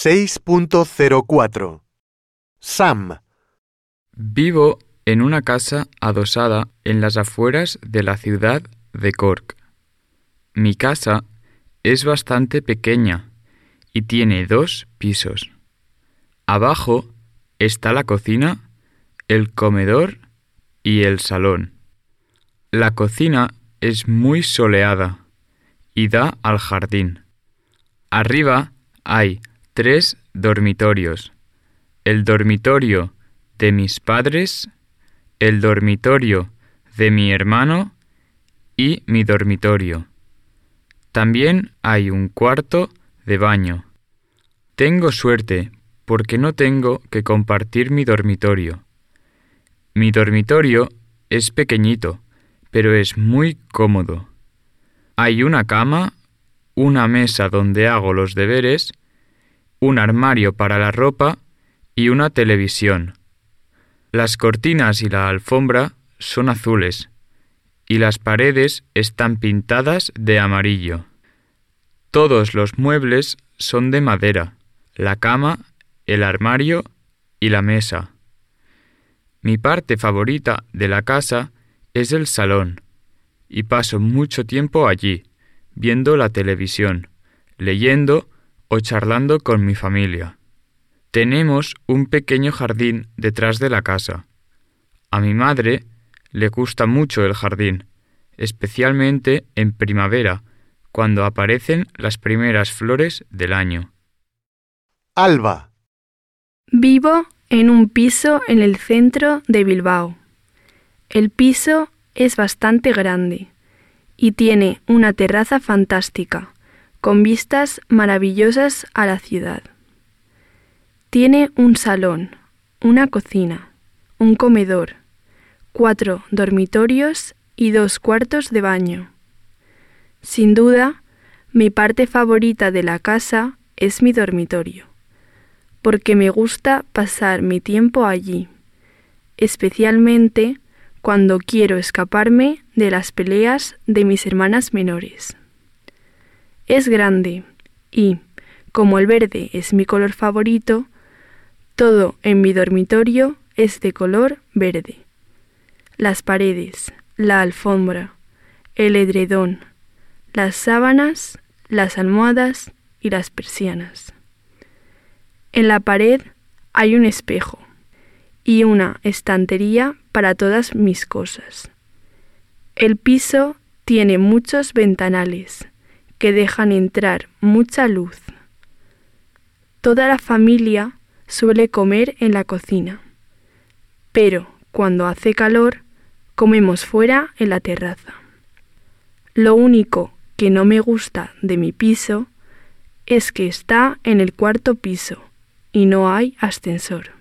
6.04 Sam, Vivo en una casa adosada en las afueras de la ciudad de Cork. Mi casa es bastante pequeña y tiene dos pisos. Abajo está la cocina, el comedor y el salón. La cocina es muy soleada y da al jardín. Arriba hay tres dormitorios. El dormitorio de mis padres, el dormitorio de mi hermano y mi dormitorio. También hay un cuarto de baño. Tengo suerte porque no tengo que compartir mi dormitorio. Mi dormitorio es pequeñito, pero es muy cómodo. Hay una cama, una mesa donde hago los deberes, un armario para la ropa y una televisión. Las cortinas y la alfombra son azules y las paredes están pintadas de amarillo. Todos los muebles son de madera, la cama, el armario y la mesa. Mi parte favorita de la casa es el salón, y paso mucho tiempo allí, viendo la televisión, leyendo o charlando con mi familia. Tenemos un pequeño jardín detrás de la casa. A mi madre le gusta mucho el jardín, especialmente en primavera, cuando aparecen las primeras flores del año. Alba, Vivo en un piso en el centro de Bilbao. El piso es bastante grande y tiene una terraza fantástica, con vistas maravillosas a la ciudad. Tiene un salón, una cocina, un comedor, cuatro dormitorios y dos cuartos de baño. Sin duda, mi parte favorita de la casa es mi dormitorio, porque me gusta pasar mi tiempo allí, especialmente cuando quiero escaparme de las peleas de mis hermanas menores. Es grande y, como el verde es mi color favorito, todo en mi dormitorio es de color verde. Las paredes, la alfombra, el edredón, las sábanas, las almohadas y las persianas. En la pared hay un espejo y una estantería para todas mis cosas. El piso tiene muchos ventanales que dejan entrar mucha luz. Toda la familia suele comer en la cocina, pero cuando hace calor comemos fuera en la terraza. Lo único que no me gusta de mi piso es que está en el cuarto piso y no hay ascensor.